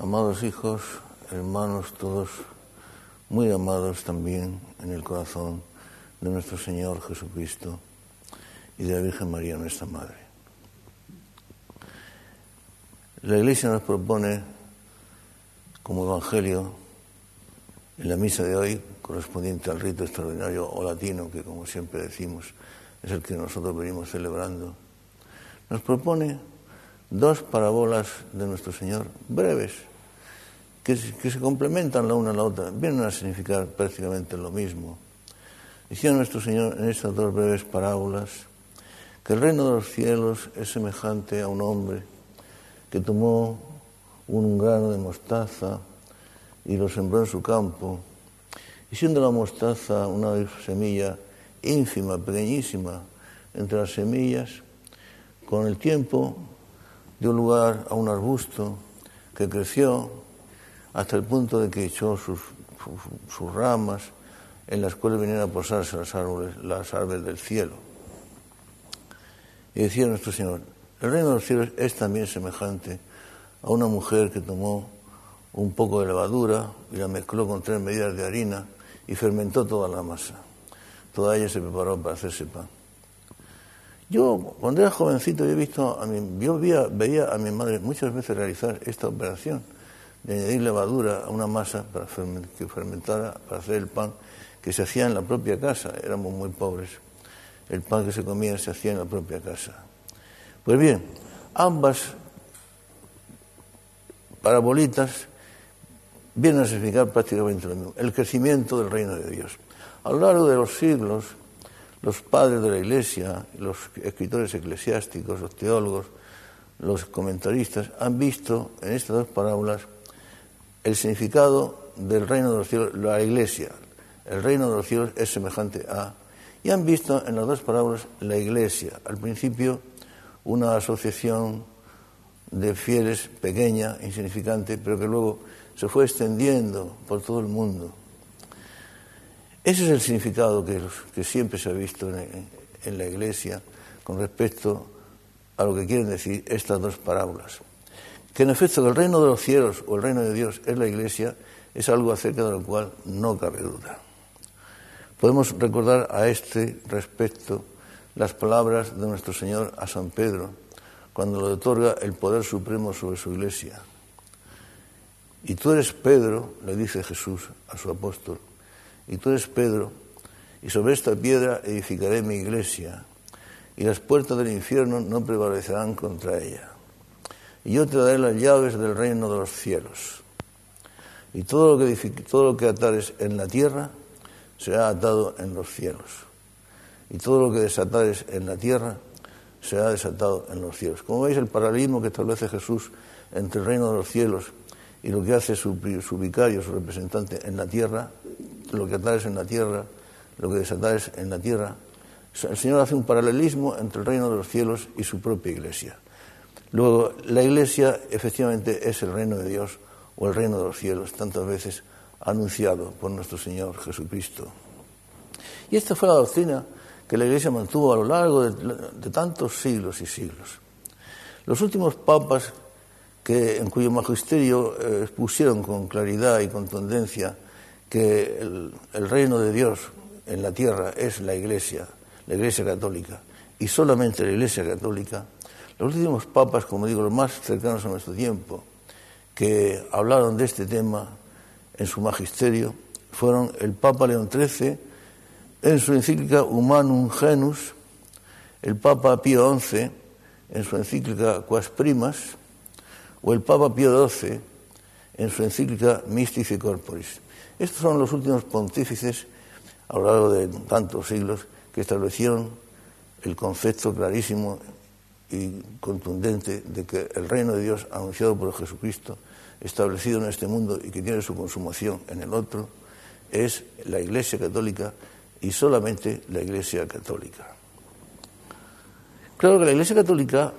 Amados hijos, hermanos todos, muy amados también en el corazón de nuestro Señor Jesucristo y de la Virgen María, nuestra Madre. La Iglesia nos propone como Evangelio en la misa de hoy, correspondiente al rito extraordinario o latino, que como siempre decimos es el que nosotros venimos celebrando, nos propone dos parábolas de nuestro Señor breves, que, se complementan la una a la otra, vienen a significar prácticamente lo mismo. Decía nuestro Señor en estas dos breves parábolas que el reino de los cielos es semejante a un hombre que tomó un grano de mostaza y lo sembró en su campo, y siendo la mostaza una semilla ínfima, pequeñísima, entre las semillas, con el tiempo dio lugar a un arbusto que creció hasta el punto de que echó sus, sus, ramas en las cuales venían a posarse las árboles, las árboles del cielo. Y decía nuestro Señor, el reino de los cielos es también semejante a una mujer que tomó un poco de levadura y la mezcló con tres medidas de harina y fermentó toda la masa. Toda ella se preparó para hacerse pan. Yo, cuando era jovencito, yo, he visto a mi, yo veía, a mi madre muchas veces realizar esta operación de añadir levadura a una masa para que fermentara, para hacer el pan que se hacía en la propia casa. Éramos muy pobres. El pan que se comía se hacía en la propia casa. Pues bien, ambas parabolitas vienen a significar prácticamente lo mismo, el crecimiento del reino de Dios. A lo largo de los siglos, los padres de la Iglesia, los escritores eclesiásticos, los teólogos, los comentaristas han visto en estas dos parábolas el significado del reino de los cielos, la Iglesia. El reino de los cielos es semejante a... Y han visto en las dos parábolas la Iglesia. Al principio una asociación de fieles pequeña, insignificante, pero que luego se fue extendiendo por todo el mundo. Ese es el significado que, siempre se ha visto en, la Iglesia con respecto a lo que quieren decir estas dos parábolas. Que en efecto el reino de los cielos o el reino de Dios es la Iglesia es algo acerca de lo cual no cabe duda. Podemos recordar a este respecto las palabras de nuestro Señor a San Pedro cuando le otorga el poder supremo sobre su iglesia. Y tú eres Pedro, le dice Jesús a su apóstol, eres Pedro, y sobre esta piedra edificaré mi iglesia, y las puertas del infierno no prevalecerán contra ella. Y yo te daré las llaves del reino de los cielos. Y todo lo que, todo lo que atares en la tierra será atado en los cielos. Y todo lo que desatares en la tierra será desatado en los cielos. Como veis, el paralelismo que establece Jesús entre el reino de los cielos y lo que hace su, su vicario, su representante en la tierra, lo que atares en la tierra, lo que desatares en la tierra. El Señor hace un paralelismo entre el reino de los cielos y su propia iglesia. Luego, la iglesia efectivamente es el reino de Dios o el reino de los cielos, tantas veces anunciado por nuestro Señor Jesucristo. Y esta fue la doctrina que la iglesia mantuvo a lo largo de, tantos siglos y siglos. Los últimos papas que, en cuyo magisterio eh, expusieron con claridad y contundencia que el, reino de Dios en la tierra es la Iglesia, la Iglesia católica, y solamente la Iglesia católica, los últimos papas, como digo, los más cercanos a nuestro tiempo, que hablaron de este tema en su magisterio, fueron el Papa León XIII en su encíclica Humanum Genus, el Papa Pío XI en su encíclica Quas Primas, o el Papa Pío XII en su encíclica Mystici Corporis. Estos son los últimos pontífices a lo largo de tantos siglos que establecieron el concepto clarísimo y contundente de que el reino de Dios anunciado por Jesucristo, establecido en este mundo y que tiene su consumación en el otro, es la Iglesia católica y solamente la Iglesia católica. Claro que la Iglesia católica,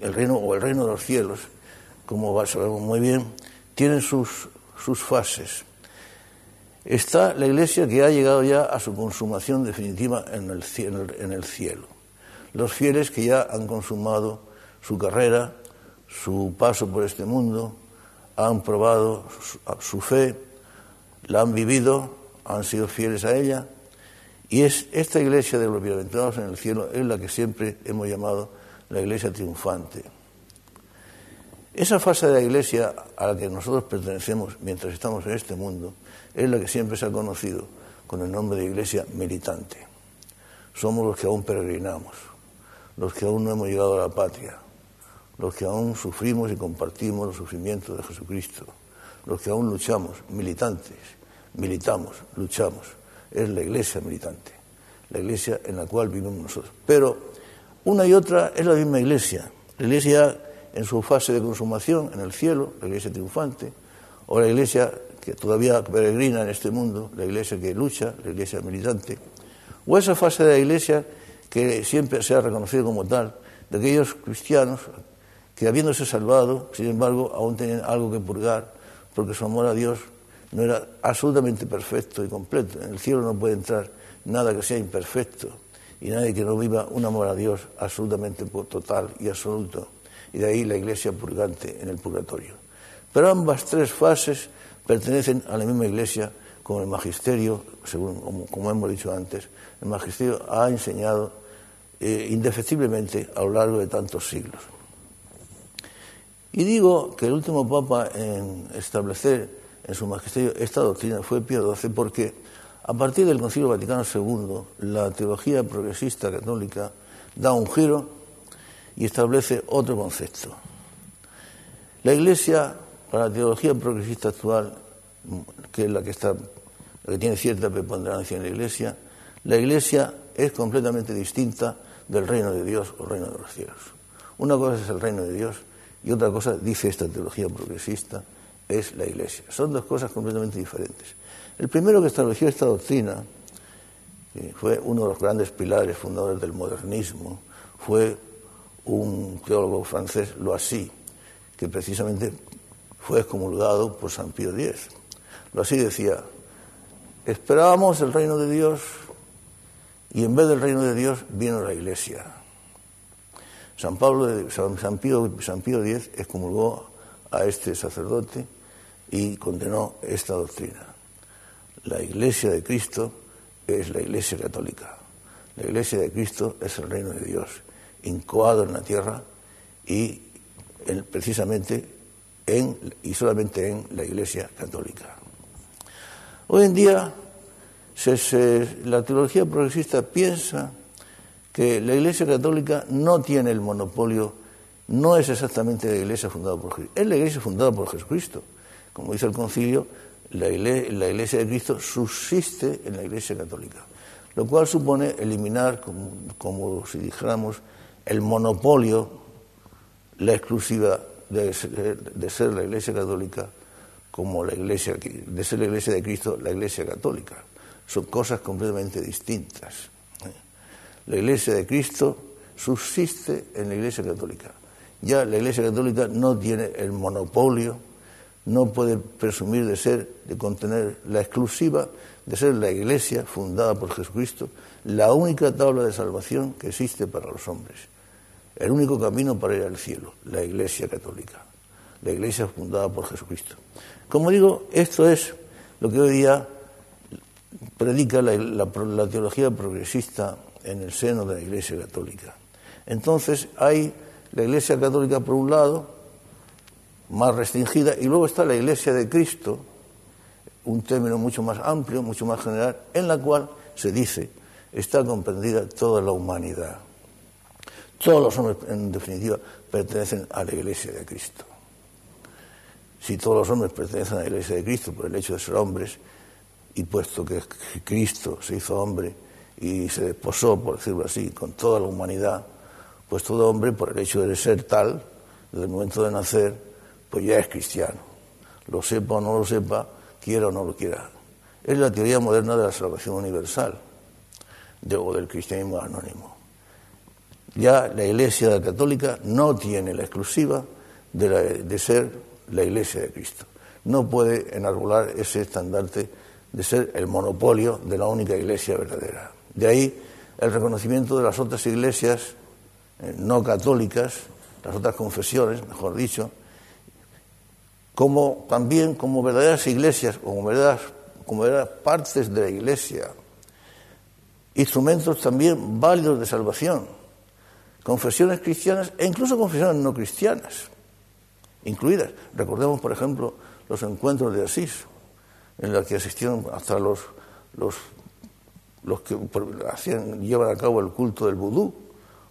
el reino o el reino de los cielos, como sabemos muy bien, tiene sus, sus fases está la iglesia que ha llegado ya a su consumación definitiva en el, cielo. Los fieles que ya han consumado su carrera, su paso por este mundo, han probado su, fe, la han vivido, han sido fieles a ella, y es esta iglesia de los bienaventurados en el cielo es la que siempre hemos llamado la iglesia triunfante. Esa fase de la iglesia a la que nosotros pertenecemos mientras estamos en este mundo es la que siempre se ha conocido con el nombre de iglesia militante. Somos los que aún peregrinamos, los que aún no hemos llegado a la patria, los que aún sufrimos y compartimos los sufrimientos de Jesucristo, los que aún luchamos, militantes, militamos, luchamos. Es la iglesia militante, la iglesia en la cual vivimos nosotros. Pero una y otra es la misma iglesia, la iglesia en su fase de consumación en el cielo, la iglesia triunfante, o la iglesia que todavía peregrina en este mundo, la iglesia que lucha, la iglesia militante, o esa fase de la iglesia que siempre se ha reconocido como tal, de aquellos cristianos que habiéndose salvado, sin embargo, aún tenían algo que purgar, porque su amor a Dios no era absolutamente perfecto y completo. En el cielo no puede entrar nada que sea imperfecto y nadie que no viva un amor a Dios absolutamente total y absoluto y de ahí la iglesia purgante en el purgatorio. Pero ambas tres fases pertenecen a la misma iglesia, como el magisterio, según, como, hemos dicho antes, el magisterio ha enseñado eh, indefectiblemente a lo largo de tantos siglos. Y digo que el último papa en establecer en su magisterio esta doctrina fue Pío XII porque a partir del Concilio Vaticano II la teología progresista católica da un giro y establece otro concepto. La Iglesia, para la teología progresista actual, que es la que, está, que tiene cierta preponderancia en la Iglesia, la Iglesia es completamente distinta del reino de Dios o reino de los cielos. Una cosa es el reino de Dios y otra cosa, dice esta teología progresista, es la Iglesia. Son dos cosas completamente diferentes. El primero que estableció esta doctrina, que fue uno de los grandes pilares fundadores del modernismo, fue un teólogo francés, Loisy, que precisamente fue excomulgado por San Pío X. Loisy decía, esperábamos el reino de Dios y en vez del reino de Dios vino la iglesia. San, Pablo, San, Pío, San Pío X excomulgó a este sacerdote y condenó esta doctrina. La iglesia de Cristo es la iglesia católica. La iglesia de Cristo es el reino de Dios incoado en la tierra y precisamente en, y solamente en la Iglesia Católica. Hoy en día la teología progresista piensa que la Iglesia Católica no tiene el monopolio, no es exactamente la Iglesia fundada por Jesucristo, es la Iglesia fundada por Jesucristo. Como dice el concilio, la iglesia de Cristo subsiste en la Iglesia Católica, lo cual supone eliminar, como, como si dijéramos, el monopolio, la exclusiva de, ser la Iglesia Católica como la Iglesia, de ser la Iglesia de Cristo, la Iglesia Católica. Son cosas completamente distintas. ¿eh? La Iglesia de Cristo subsiste en la Iglesia Católica. Ya la Iglesia Católica no tiene el monopolio, no puede presumir de ser, de contener la exclusiva de ser la Iglesia fundada por Jesucristo, la única tabla de salvación que existe para los hombres el único camino para ir al cielo, la Iglesia Católica, la Iglesia fundada por Jesucristo. Como digo, esto es lo que hoy día predica la, teología progresista en el seno de la Iglesia Católica. Entonces hay la Iglesia Católica por un lado, más restringida, y luego está la Iglesia de Cristo, un término mucho más amplio, mucho más general, en la cual se dice está comprendida toda la humanidad. Todos los hombres, en definitiva, pertenecen a la Iglesia de Cristo. Si todos los hombres pertenecen a la Iglesia de Cristo por el hecho de ser hombres, y puesto que Cristo se hizo hombre y se desposó, por decirlo así, con toda la humanidad, pues todo hombre, por el hecho de ser tal, desde el momento de nacer, pues ya es cristiano. Lo sepa o no lo sepa, quiera o no lo quiera. Es la teoría moderna de la salvación universal, o del cristianismo anónimo ya la Iglesia Católica no tiene la exclusiva de, ser la Iglesia de Cristo. No puede enarbolar ese estandarte de ser el monopolio de la única Iglesia verdadera. De ahí el reconocimiento de las otras iglesias eh, no católicas, las otras confesiones, mejor dicho, como también como verdaderas iglesias, como verdaderas, como verdaderas partes de la iglesia, instrumentos también válidos de salvación, confesiones cristianas e incluso confesiones no cristianas, incluidas. Recordemos, por ejemplo, los encuentros de Asís, en los que asistieron hasta los, los, los que hacían, llevan a cabo el culto del vudú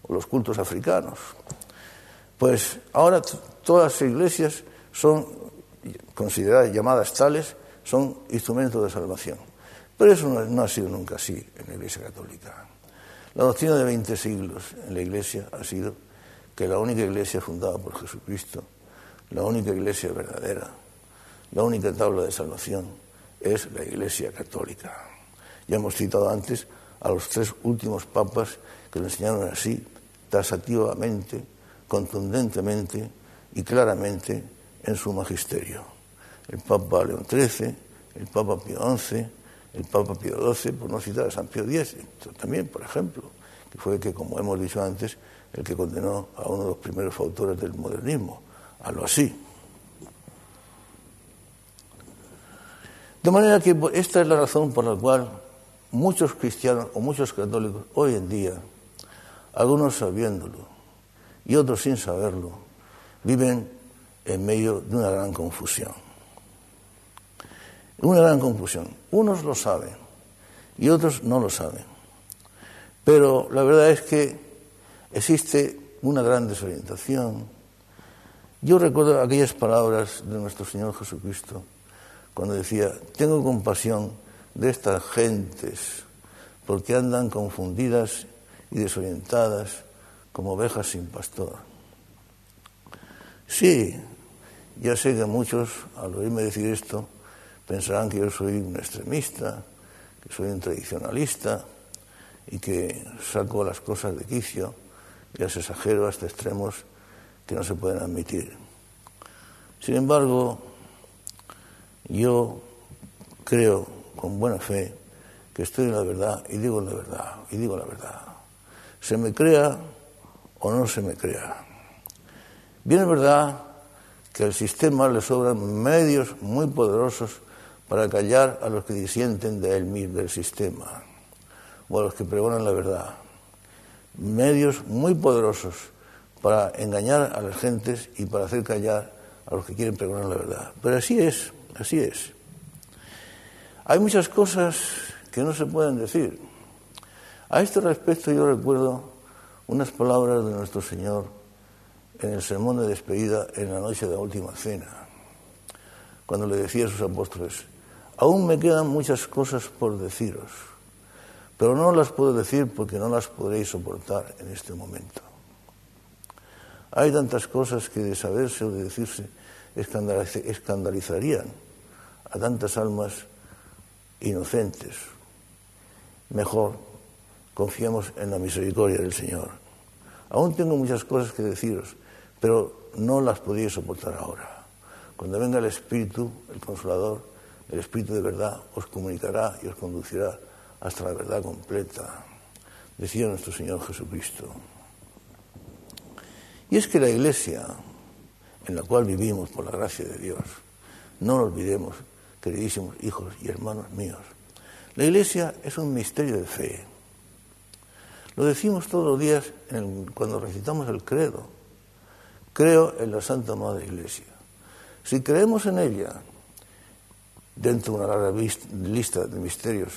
o los cultos africanos. Pues ahora todas las iglesias son consideradas llamadas tales, son instrumentos de salvación. Pero eso no, ha sido nunca así en la Iglesia Católica. La doctrina de 20 siglos en la Iglesia ha sido que la única Iglesia fundada por Jesucristo, la única Iglesia verdadera, la única tabla de salvación es la Iglesia Católica. Ya hemos citado antes a los tres últimos papas que lo enseñaron así, tasativamente, contundentemente y claramente en su magisterio. El Papa León XIII, el Papa Pío XI, el Papa Pío XII, por no citar a San Pío X, también, por ejemplo, que fue el que, como hemos dicho antes, el que condenó a uno de los primeros autores del modernismo, a lo así. De manera que esta es la razón por la cual muchos cristianos o muchos católicos hoy en día, algunos sabiéndolo y otros sin saberlo, viven en medio de una gran confusión. Una gran confusión. Unos lo saben y otros no lo saben. Pero la verdad es que existe una gran desorientación. Yo recuerdo aquellas palabras de nuestro Señor Jesucristo cuando decía, tengo compasión de estas gentes porque andan confundidas y desorientadas como ovejas sin pastor. Sí, ya sé que muchos, al oírme decir esto, pensarán que yo soy un extremista, que soy un tradicionalista y que saco las cosas de quicio y las exagero hasta extremos que no se pueden admitir. Sin embargo, yo creo con buena fe que estoy en la verdad y digo la verdad, y digo la verdad. Se me crea o no se me crea. Bien es verdad que al sistema le sobran medios muy poderosos para callar a los que disienten de él mismo, del sistema, o a los que pregonan la verdad. Medios muy poderosos para engañar a las gentes y para hacer callar a los que quieren pregonar la verdad. Pero así es. Así es. Hay muchas cosas que no se pueden decir. A este respecto yo recuerdo unas palabras de nuestro Señor en el sermón de despedida en la noche de la última cena, cuando le decía a sus apóstoles, aún me quedan muchas cosas por deciros, pero no las puedo decir porque no las podréis soportar en este momento. Hay tantas cosas que de saberse o de decirse escandalizarían a tantas almas inocentes. Mejor confiemos en la misericordia del Señor. Aún tengo muchas cosas que deciros, pero no las podéis soportar ahora. Cuando venga el Espíritu, el Consolador, el Espíritu de verdad, os comunicará y os conducirá hasta la verdad completa, decía nuestro Señor Jesucristo. Y es que la Iglesia, en la cual vivimos por la gracia de Dios, no lo olvidemos, queridísimos hijos y hermanos míos. La Iglesia es un misterio de fe. Lo decimos todos los días cuando recitamos el credo. Creo en la Santa Madre Iglesia. Si creemos en ella, dentro de una larga lista de misterios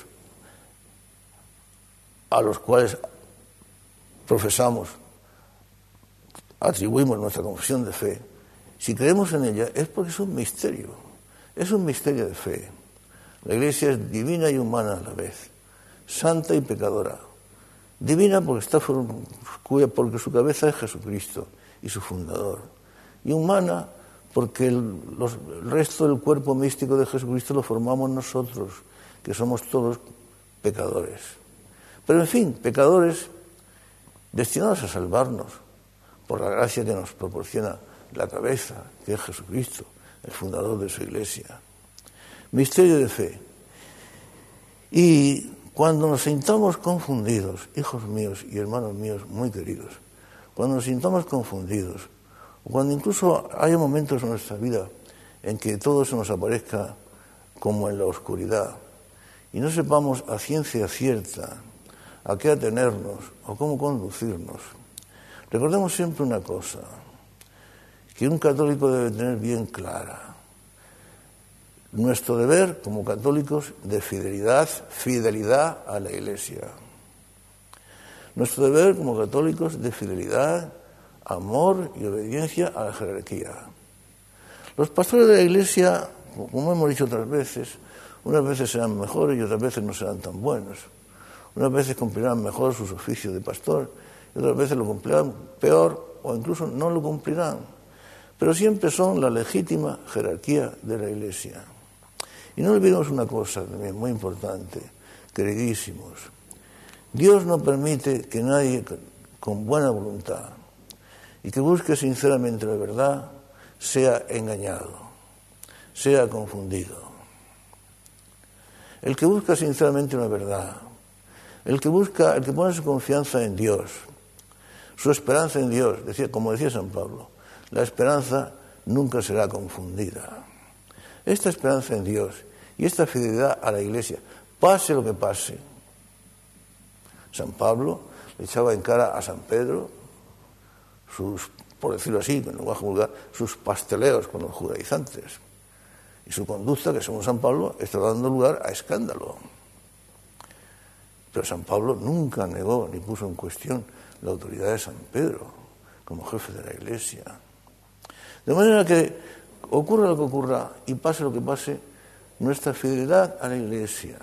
a los cuales profesamos, atribuimos nuestra confesión de fe, si creemos en ella es porque es un misterio. Es un misterio de fe. La Iglesia es divina y humana a la vez, santa y pecadora. Divina porque, está, porque su cabeza es Jesucristo y su fundador. Y humana porque el, resto del cuerpo místico de Jesucristo lo formamos nosotros, que somos todos pecadores. Pero en fin, pecadores destinados a salvarnos por la gracia que nos proporciona la cabeza, que es Jesucristo el fundador de su iglesia. Misterio de fe. Y cuando nos sintamos confundidos, hijos míos y hermanos míos muy queridos, cuando nos sintamos confundidos, cuando incluso haya momentos en nuestra vida en que todo se nos aparezca como en la oscuridad y no sepamos a ciencia cierta a qué atenernos o cómo conducirnos. Recordemos siempre una cosa, que un católico debe tener bien clara. Nuestro deber como católicos de fidelidad, fidelidad a la Iglesia. Nuestro deber como católicos de fidelidad, amor y obediencia a la jerarquía. Los pastores de la Iglesia, como hemos dicho otras veces, unas veces serán mejores y otras veces no serán tan buenos. Unas veces cumplirán mejor sus oficios de pastor y otras veces lo cumplirán peor o incluso no lo cumplirán. Pero siempre son la legítima jerarquía de la Iglesia. Y no olvidemos una cosa también muy importante, queridísimos. Dios no permite que nadie con buena voluntad y que busque sinceramente la verdad sea engañado, sea confundido. El que busca sinceramente una verdad, el que busca, el que pone su confianza en Dios, su esperanza en Dios, decía, como decía San Pablo, la esperanza nunca será confundida. Esta esperanza en Dios y esta fidelidad a la Iglesia, pase lo que pase. San Pablo le echaba en cara a San Pedro sus, por decirlo así, en lenguaje vulgar, sus pasteleos con los judaizantes. Y su conducta, que según San Pablo, está dando lugar a escándalo. Pero San Pablo nunca negó ni puso en cuestión la autoridad de San Pedro como jefe de la Iglesia. De manera que ocurra lo que ocurra y pase lo que pase, nuestra fidelidad a la Iglesia,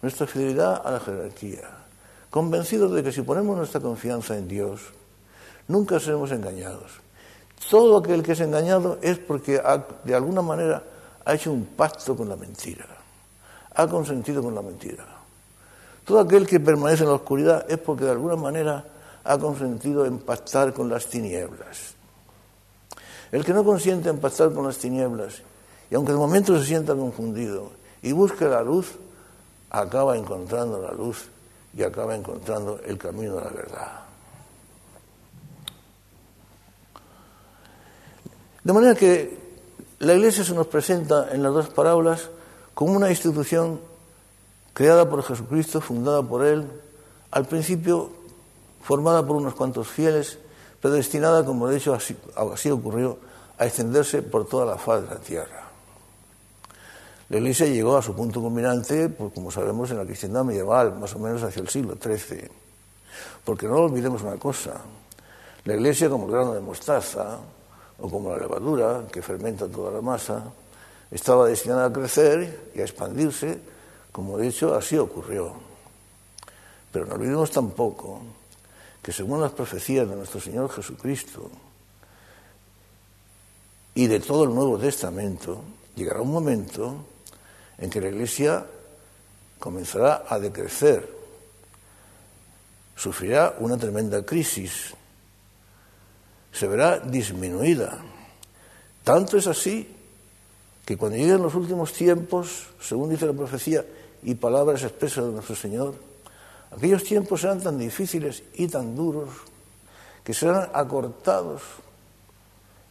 nuestra fidelidad a la jerarquía, convencidos de que si ponemos nuestra confianza en Dios, nunca seremos engañados. Todo aquel que es engañado es porque de alguna manera ha hecho un pacto con la mentira, ha consentido con la mentira. Todo aquel que permanece en la oscuridad es porque de alguna manera ha consentido en pactar con las tinieblas. El que no consiente en pactar con las tinieblas, y aunque de momento se sienta confundido y busque la luz, acaba encontrando la luz y acaba encontrando el camino de la verdad. De manera que la Iglesia se nos presenta en las dos parábolas como una institución creada por Jesucristo, fundada por Él, al principio formada por unos cuantos fieles, predestinada, como de hecho así, así ocurrió, a extenderse por toda la faz de la tierra. La Iglesia llegó a su punto culminante, pues, como sabemos, en la cristiandad medieval, más o menos hacia el siglo XIII. Porque no olvidemos una cosa, la Iglesia como el grano de mostaza, o como la levadura que fermenta toda la masa, estaba destinada a crecer y a expandirse, como de hecho así ocurrió. Pero no olvidemos tampoco que según las profecías de nuestro Señor Jesucristo y de todo el Nuevo Testamento, llegará un momento en que la Iglesia comenzará a decrecer, sufrirá una tremenda crisis, se verá disminuida. Tanto es así que cuando lleguen los últimos tiempos, según dice la profecía y palabras expresas de nuestro Señor, aquellos tiempos serán tan difíciles y tan duros que serán acortados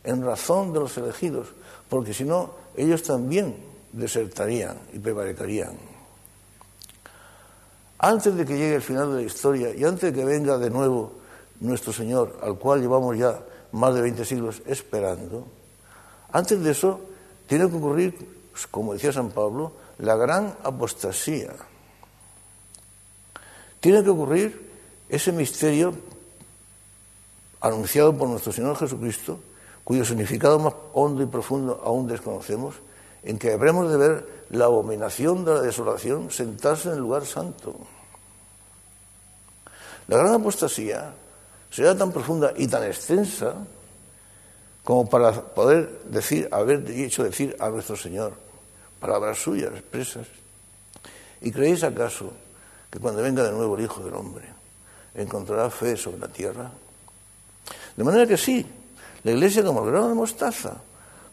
en razón de los elegidos, porque si no, ellos también desertarían y prevaricarían. Antes de que llegue el final de la historia y antes de que venga de nuevo nuestro Señor, al cual llevamos ya más de 20 siglos esperando, antes de eso tiene que ocurrir, como decía San Pablo, la gran apostasía. Tiene que ocurrir ese misterio anunciado por nuestro Señor Jesucristo, cuyo significado más hondo y profundo aún desconocemos, en que habremos de ver la abominación de la desolación sentarse en el lugar santo. La gran apostasía será tan profunda y tan extensa como para poder decir, haber dicho decir a nuestro Señor palabras suyas expresas. ¿Y creéis acaso que cuando venga de nuevo el Hijo del Hombre encontrará fe sobre la tierra? De manera que sí, la Iglesia como el grano de mostaza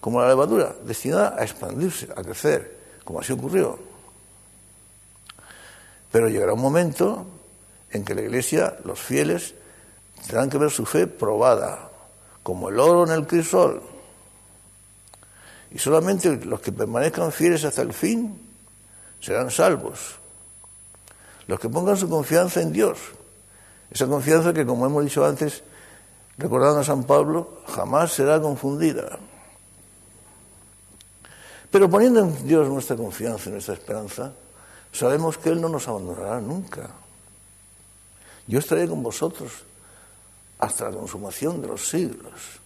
como la levadura, destinada a expandirse, a crecer, como así ocurrió. Pero llegará un momento en que la Iglesia, los fieles, tendrán que ver su fe probada, como el oro en el crisol. Y solamente los que permanezcan fieles hasta el fin serán salvos. Los que pongan su confianza en Dios. Esa confianza que, como hemos dicho antes, recordando a San Pablo, jamás será confundida. Pero poniendo en Dios nuestra confianza y nuestra esperanza, sabemos que Él no nos abandonará nunca. Yo estaré con vosotros hasta la consumación de los siglos.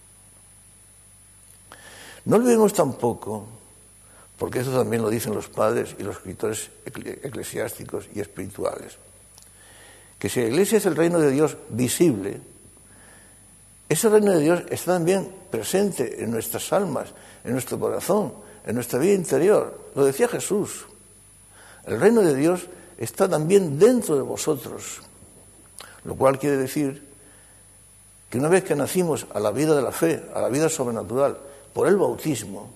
No olvidemos tampoco, porque eso también lo dicen los padres y los escritores eclesiásticos y espirituales, que si la iglesia es el reino de Dios visible, ese reino de Dios está también presente en nuestras almas, en nuestro corazón, en nuestra vida interior. Lo decía Jesús. El reino de Dios está también dentro de vosotros. Lo cual quiere decir que una vez que nacimos a la vida de la fe, a la vida sobrenatural, por el bautismo,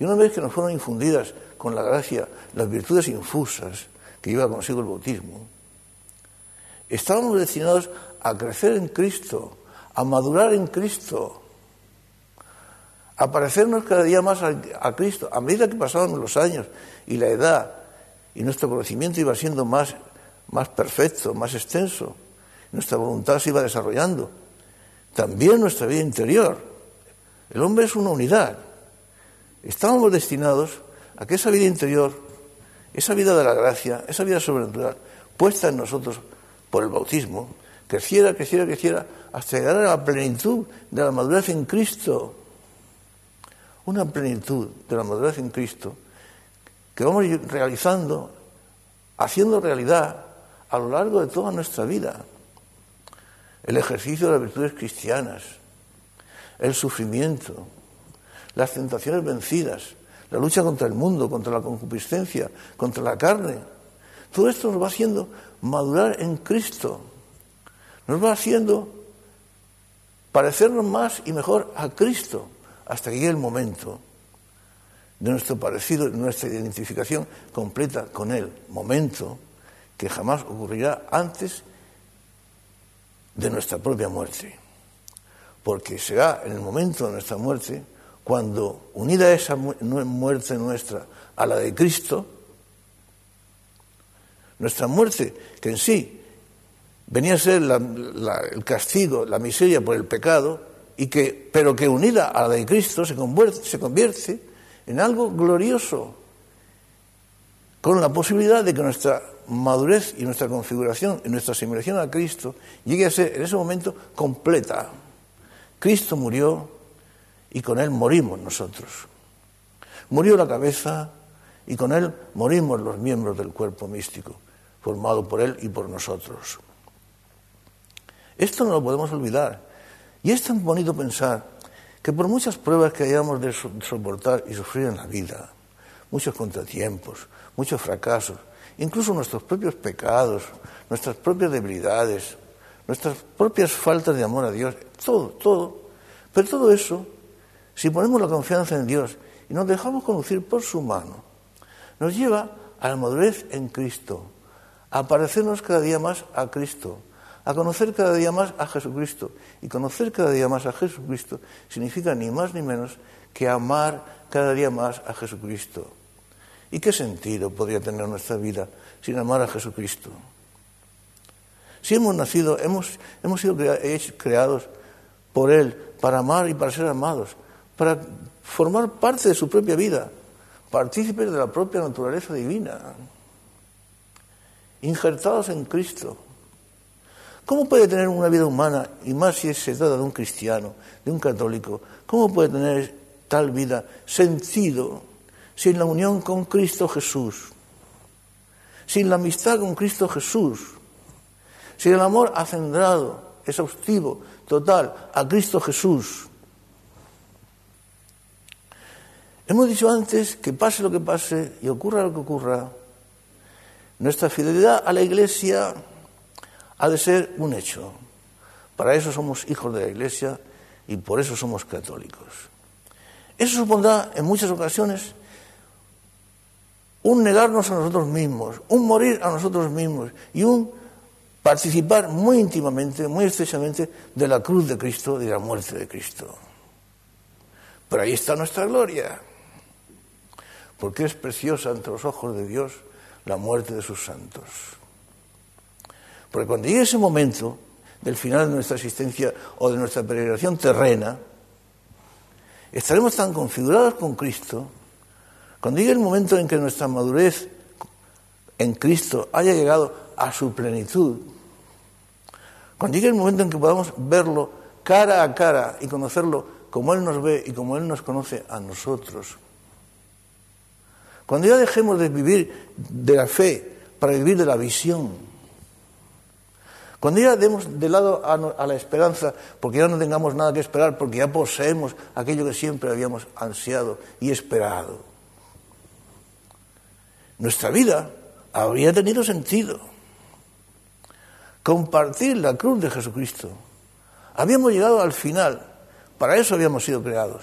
y una vez que nos fueron infundidas con la gracia las virtudes infusas que lleva consigo el bautismo, estábamos destinados a crecer en Cristo, a madurar en Cristo, a parecernos cada día más a, Cristo. A medida que pasaban los años y la edad y nuestro conocimiento iba siendo más, más perfecto, más extenso, nuestra voluntad se iba desarrollando, también nuestra vida interior. El hombre es una unidad. Estábamos destinados a que esa vida interior, esa vida de la gracia, esa vida sobrenatural, puesta en nosotros por el bautismo, creciera, creciera, creciera, hasta llegar a la plenitud de la madurez en Cristo. Una plenitud de la madurez en Cristo que vamos realizando, haciendo realidad a lo largo de toda nuestra vida. El ejercicio de las virtudes cristianas, el sufrimiento, las tentaciones vencidas, la lucha contra el mundo, contra la concupiscencia, contra la carne. Todo esto nos va haciendo madurar en Cristo. Nos va haciendo parecernos más y mejor a Cristo hasta que llegue el momento de nuestro parecido, de nuestra identificación completa con Él. Momento que jamás ocurrirá antes de nuestra propia muerte. Porque será en el momento de nuestra muerte cuando, unida esa muerte nuestra a la de Cristo, nuestra muerte, que en sí venía a ser el castigo, la miseria por el pecado, y que, pero que unida a la de Cristo se convierte, se convierte en algo glorioso, con la posibilidad de que nuestra madurez y nuestra configuración y nuestra asimilación a Cristo llegue a ser en ese momento completa. Cristo murió y con Él morimos nosotros. Murió la cabeza y con Él morimos los miembros del cuerpo místico, formado por Él y por nosotros. Esto no lo podemos olvidar. Y es tan bonito pensar que por muchas pruebas que hayamos de soportar y sufrir en la vida, muchos contratiempos, muchos fracasos, incluso nuestros propios pecados, nuestras propias debilidades, nuestras propias faltas de amor a Dios, todo, todo. Pero todo eso, si ponemos la confianza en Dios y nos dejamos conducir por su mano, nos lleva a la madurez en Cristo, a parecernos cada día más a Cristo, a conocer cada día más a Jesucristo. Y conocer cada día más a Jesucristo significa ni más ni menos que amar cada día más a Jesucristo. ¿Y qué sentido podría tener nuestra vida sin amar a Jesucristo? Si hemos nacido, hemos, hemos sido creados por Él para amar y para ser amados, para formar parte de su propia vida, partícipes de la propia naturaleza divina, injertados en Cristo. ¿Cómo puede tener una vida humana, y más si se trata de un cristiano, de un católico, cómo puede tener tal vida sentido sin la unión con Cristo Jesús, sin la amistad con Cristo Jesús, sin el amor acendrado, exhaustivo, total a Cristo Jesús? Hemos dicho antes que pase lo que pase y ocurra lo que ocurra, nuestra fidelidad a la Iglesia ha de ser un hecho. Para eso somos hijos de la Iglesia y por eso somos católicos. Eso supondrá en muchas ocasiones un negarnos a nosotros mismos, un morir a nosotros mismos y un participar muy íntimamente, muy estrechamente de la cruz de Cristo y de la muerte de Cristo. Pero ahí está nuestra gloria. Porque es preciosa ante los ojos de Dios la muerte de sus santos. Porque cuando llegue ese momento del final de nuestra existencia o de nuestra peregrinación terrena, estaremos tan configurados con Cristo, cuando llegue el momento en que nuestra madurez en Cristo haya llegado a su plenitud, cuando llegue el momento en que podamos verlo cara a cara y conocerlo como Él nos ve y como Él nos conoce a nosotros, cuando ya dejemos de vivir de la fe para vivir de la visión, cuando ya demos de lado a, la esperanza, porque ya no tengamos nada que esperar, porque ya poseemos aquello que siempre habíamos ansiado y esperado, nuestra vida habría tenido sentido. Compartir la cruz de Jesucristo. Habíamos llegado al final, para eso habíamos sido creados.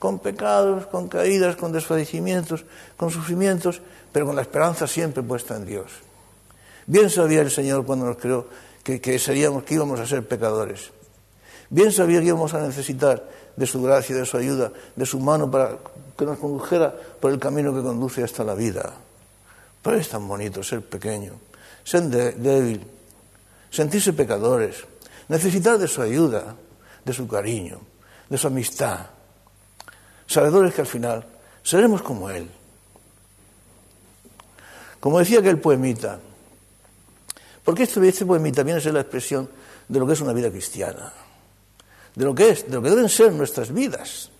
Con pecados, con caídas, con desfallecimientos, con sufrimientos, pero con la esperanza siempre puesta en Dios. Bien sabía el Señor cuando nos creó que, seríamos, que íbamos a ser pecadores. Bien sabía que íbamos a necesitar de su gracia, de su ayuda, de su mano para que nos condujera por el camino que conduce hasta la vida. Pero es tan bonito ser pequeño, ser débil, sentirse pecadores, necesitar de su ayuda, de su cariño, de su amistad. Sabedores que al final seremos como Él. Como decía aquel poemita, porque este, este viene a ser la expresión de lo que es una vida cristiana, de lo que es, de lo que deben ser nuestras vidas.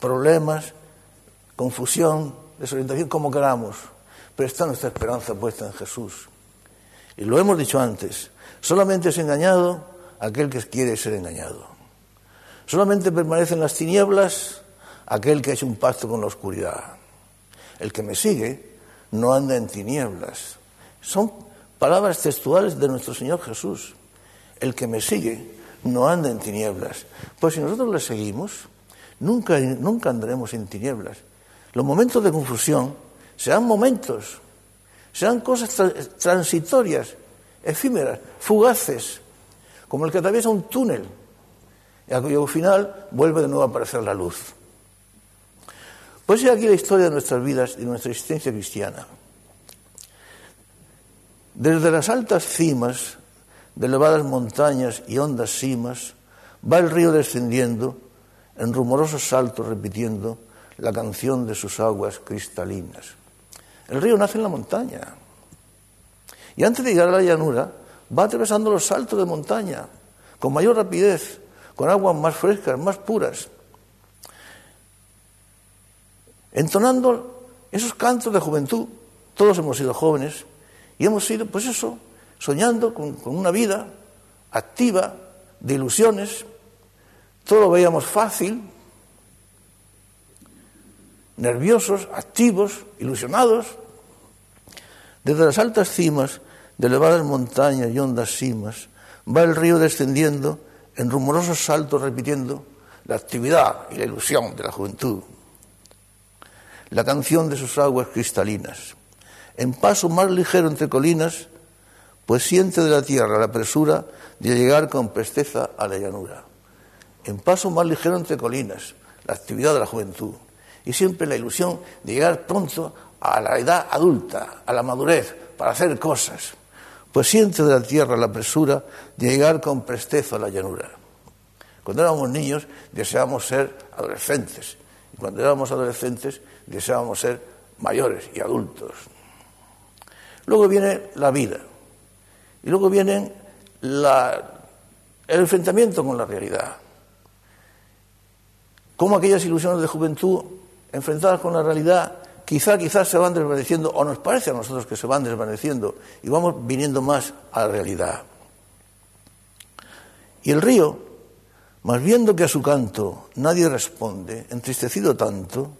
Problemas, confusión, desorientación, como queramos, pero está nuestra esperanza puesta en Jesús. Y lo hemos dicho antes, solamente es engañado aquel que quiere ser engañado. Solamente permanece en las tinieblas aquel que ha hecho un pacto con la oscuridad. El que me sigue no anda en tinieblas. Son palabras textuales de nuestro Señor Jesús. El que me sigue no anda en tinieblas. Pues si nosotros le seguimos, nunca, nunca andaremos en tinieblas. Los momentos de confusión serán momentos, serán cosas transitorias, efímeras, fugaces, como el que atraviesa un túnel y al final vuelve de nuevo a aparecer la luz. Pues es aquí la historia de nuestras vidas y de nuestra existencia cristiana. Desde las altas cimas de elevadas montañas y hondas cimas va el río descendiendo en rumorosos saltos repitiendo la canción de sus aguas cristalinas. El río nace en la montaña. Y antes de llegar a la llanura, va atravesando los saltos de montaña, con mayor rapidez, con aguas más frescas, más puras, entonando esos cantos de juventud. Todos hemos sido jóvenes y hemos sido, pues eso, soñando con, con una vida activa, de ilusiones. Todo lo veíamos fácil, nerviosos, activos, ilusionados. Desde las altas cimas de elevadas montañas y hondas cimas va el río descendiendo en rumorosos saltos repitiendo la actividad y la ilusión de la juventud. La canción de sus aguas cristalinas. En paso más ligero entre colinas, pues siente de la tierra la presura de llegar con presteza a la llanura. En paso más ligero entre colinas, la actividad de la juventud y siempre la ilusión de llegar pronto a la edad adulta, a la madurez, para hacer cosas. Pues siente de la tierra la presura de llegar con presteza a la llanura. Cuando éramos niños deseábamos ser adolescentes. Y cuando éramos adolescentes deseábamos ser mayores y adultos. Luego viene la vida. Y luego viene el enfrentamiento con la realidad. Cómo aquellas ilusiones de juventud enfrentadas con la realidad, quizá, quizás se van desvaneciendo, o nos parece a nosotros que se van desvaneciendo, y vamos viniendo más a la realidad. Y el río, más viendo que a su canto nadie responde, entristecido tanto,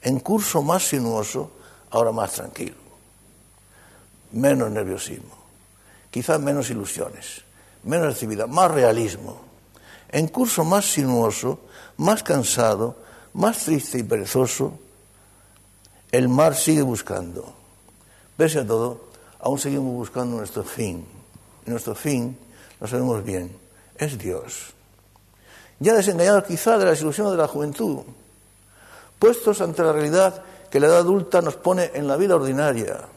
en curso más sinuoso, ahora más tranquilo, menos nerviosismo, quizás menos ilusiones, menos actividad, más realismo, en curso más sinuoso, más cansado, más triste y perezoso, el mar sigue buscando. Pese a todo, aún seguimos buscando nuestro fin. Y nuestro fin, lo sabemos bien, es Dios. ya desengañados quizá de las ilusiones de la juventud, puestos ante la realidad que la edad adulta nos pone en la vida ordinaria,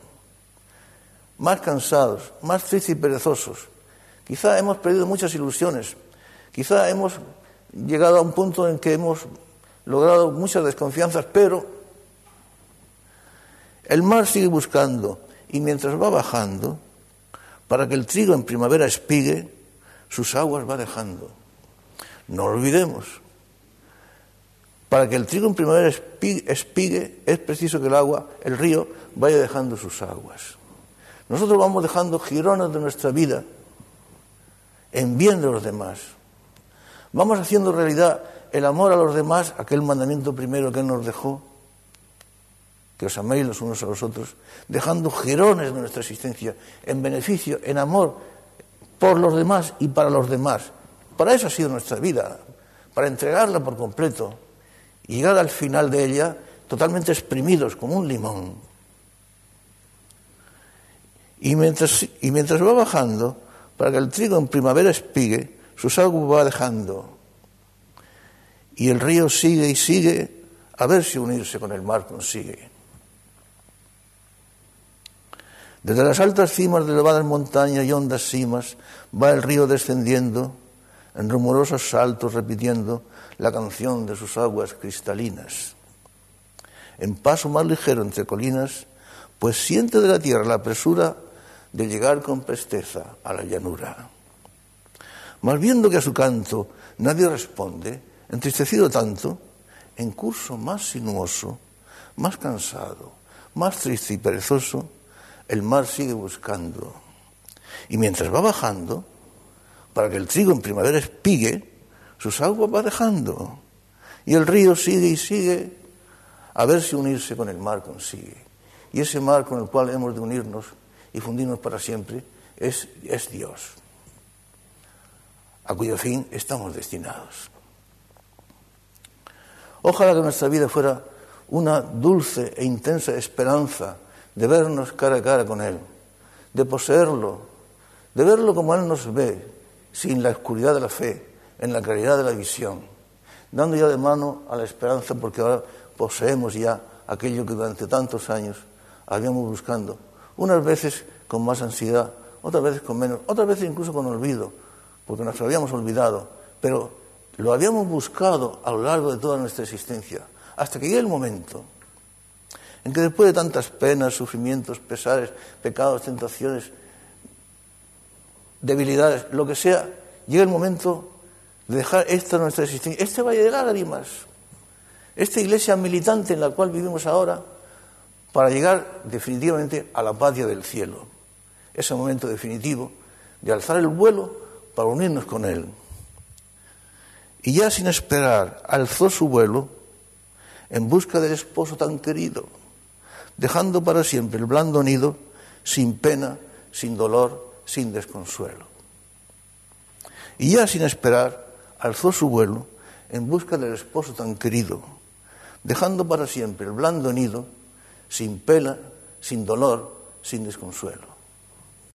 más cansados, más tristes y perezosos. Quizá hemos perdido muchas ilusiones, quizá hemos llegado a un punto en que hemos logrado muchas desconfianzas, pero el mar sigue buscando y mientras va bajando, para que el trigo en primavera espigue, sus aguas va dejando. No olvidemos, para que el trigo en primavera espigue, es preciso que el agua, el río, vaya dejando sus aguas. Nosotros vamos dejando girones de nuestra vida en bien de los demás. Vamos haciendo realidad el amor a los demás, aquel mandamiento primero que nos dejó, que os améis los unos a los otros, dejando girones de nuestra existencia en beneficio, en amor por los demás y para los demás. Para eso ha sido nuestra vida, para entregarla por completo y llegar al final de ella totalmente exprimidos como un limón. Y mientras, y mientras va bajando, para que el trigo en primavera espigue, sus aguas va dejando. Y el río sigue y sigue, a ver si unirse con el mar consigue. Desde las altas cimas de elevadas montañas y hondas cimas va el río descendiendo en rumorosos saltos repitiendo la canción de sus aguas cristalinas. En paso más ligero entre colinas, pues siente de la tierra la presura de llegar con presteza a la llanura. Mas viendo que a su canto nadie responde, entristecido tanto, en curso más sinuoso, más cansado, más triste y perezoso, el mar sigue buscando. Y mientras va bajando, para que el trigo en primavera espigue, sus aguas va dejando. Y el río sigue y sigue a ver si unirse con el mar consigue. Y ese mar con el cual hemos de unirnos y fundirnos para siempre es, es Dios, a cuyo fin estamos destinados. Ojalá que nuestra vida fuera una dulce e intensa esperanza de vernos cara a cara con Él, de poseerlo, de verlo como Él nos ve, sin la oscuridad de la fe, en la claridad de la visión, dando ya de mano a la esperanza porque ahora poseemos ya aquello que durante tantos años habíamos buscando, unas veces con más ansiedad, otras veces con menos, otras veces incluso con olvido, porque nos habíamos olvidado, pero lo habíamos buscado a lo largo de toda nuestra existencia, hasta que llegue el momento en que después de tantas penas, sufrimientos, pesares, pecados, tentaciones, debilidades, lo que sea, llega el momento de dejar esta nuestra existencia, este Valle de Lágrimas, esta iglesia militante en la cual vivimos ahora, para llegar definitivamente a la patria del cielo. Ese momento definitivo de alzar el vuelo para unirnos con Él. Y ya sin esperar, alzó su vuelo en busca del esposo tan querido dejando para siempre el blando nido sin pena, sin dolor, sin desconsuelo. Y ya sin esperar, alzó su vuelo en busca del esposo tan querido, dejando para siempre el blando nido sin pena, sin dolor, sin desconsuelo.